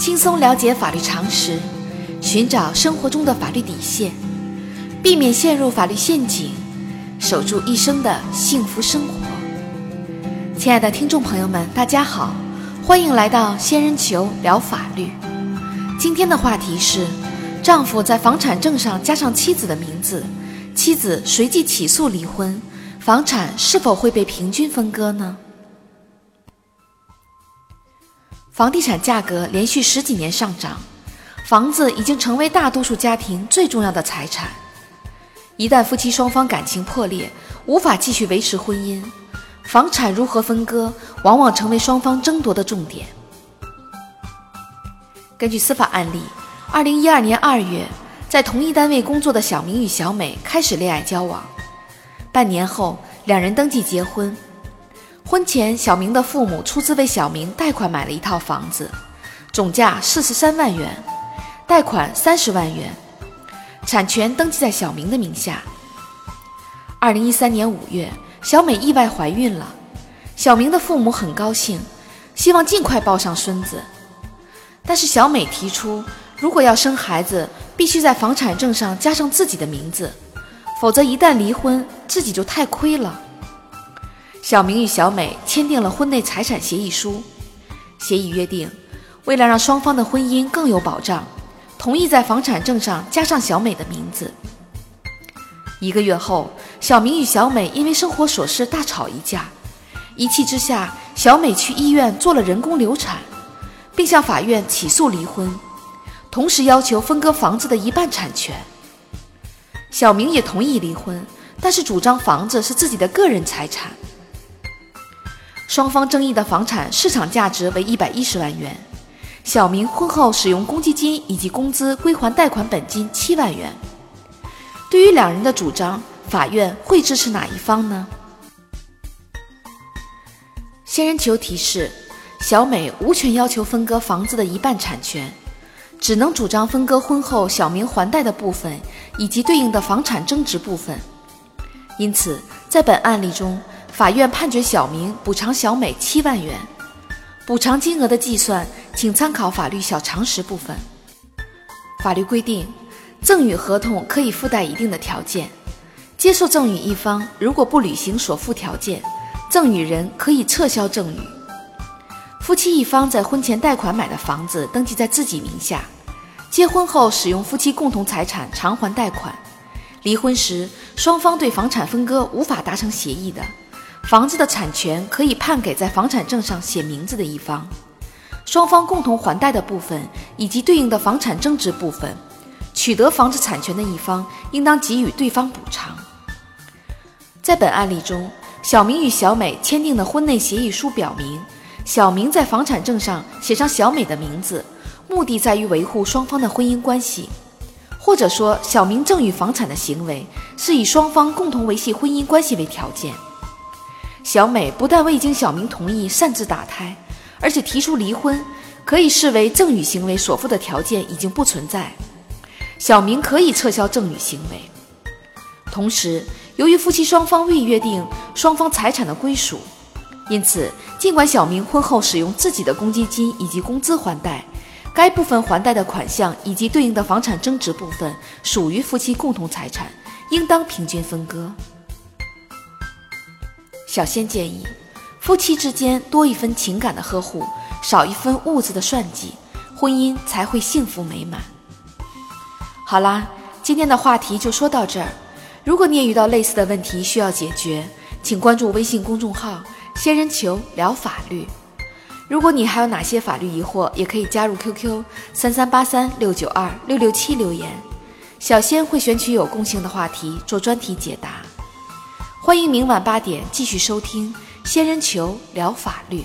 轻松了解法律常识，寻找生活中的法律底线，避免陷入法律陷阱，守住一生的幸福生活。亲爱的听众朋友们，大家好，欢迎来到仙人球聊法律。今天的话题是：丈夫在房产证上加上妻子的名字，妻子随即起诉离婚，房产是否会被平均分割呢？房地产价格连续十几年上涨，房子已经成为大多数家庭最重要的财产。一旦夫妻双方感情破裂，无法继续维持婚姻，房产如何分割，往往成为双方争夺的重点。根据司法案例，二零一二年二月，在同一单位工作的小明与小美开始恋爱交往，半年后，两人登记结婚。婚前，小明的父母出资为小明贷款买了一套房子，总价四十三万元，贷款三十万元，产权登记在小明的名下。二零一三年五月，小美意外怀孕了，小明的父母很高兴，希望尽快抱上孙子。但是小美提出，如果要生孩子，必须在房产证上加上自己的名字，否则一旦离婚，自己就太亏了。小明与小美签订了婚内财产协议书，协议约定，为了让双方的婚姻更有保障，同意在房产证上加上小美的名字。一个月后，小明与小美因为生活琐事大吵一架，一气之下，小美去医院做了人工流产，并向法院起诉离婚，同时要求分割房子的一半产权。小明也同意离婚，但是主张房子是自己的个人财产。双方争议的房产市场价值为一百一十万元，小明婚后使用公积金以及工资归还贷款本金七万元。对于两人的主张，法院会支持哪一方呢？仙人球提示：小美无权要求分割房子的一半产权，只能主张分割婚后小明还贷的部分以及对应的房产增值部分。因此，在本案例中。法院判决小明补偿小美七万元，补偿金额的计算请参考法律小常识部分。法律规定，赠与合同可以附带一定的条件，接受赠与一方如果不履行所附条件，赠与人可以撤销赠与。夫妻一方在婚前贷款买的房子登记在自己名下，结婚后使用夫妻共同财产偿还贷款，离婚时双方对房产分割无法达成协议的。房子的产权可以判给在房产证上写名字的一方，双方共同还贷的部分以及对应的房产增值部分，取得房子产权的一方应当给予对方补偿。在本案例中，小明与小美签订的婚内协议书表明，小明在房产证上写上小美的名字，目的在于维护双方的婚姻关系，或者说，小明赠与房产的行为是以双方共同维系婚姻关系为条件。小美不但未经小明同意擅自打胎，而且提出离婚，可以视为赠与行为所附的条件已经不存在，小明可以撤销赠与行为。同时，由于夫妻双方未约定双方财产的归属，因此，尽管小明婚后使用自己的公积金以及工资还贷，该部分还贷的款项以及对应的房产增值部分属于夫妻共同财产，应当平均分割。小仙建议，夫妻之间多一分情感的呵护，少一分物质的算计，婚姻才会幸福美满。好啦，今天的话题就说到这儿。如果你也遇到类似的问题需要解决，请关注微信公众号“仙人球聊法律”。如果你还有哪些法律疑惑，也可以加入 QQ 三三八三六九二六六七留言，小仙会选取有共性的话题做专题解答。欢迎明晚八点继续收听《仙人球聊法律》。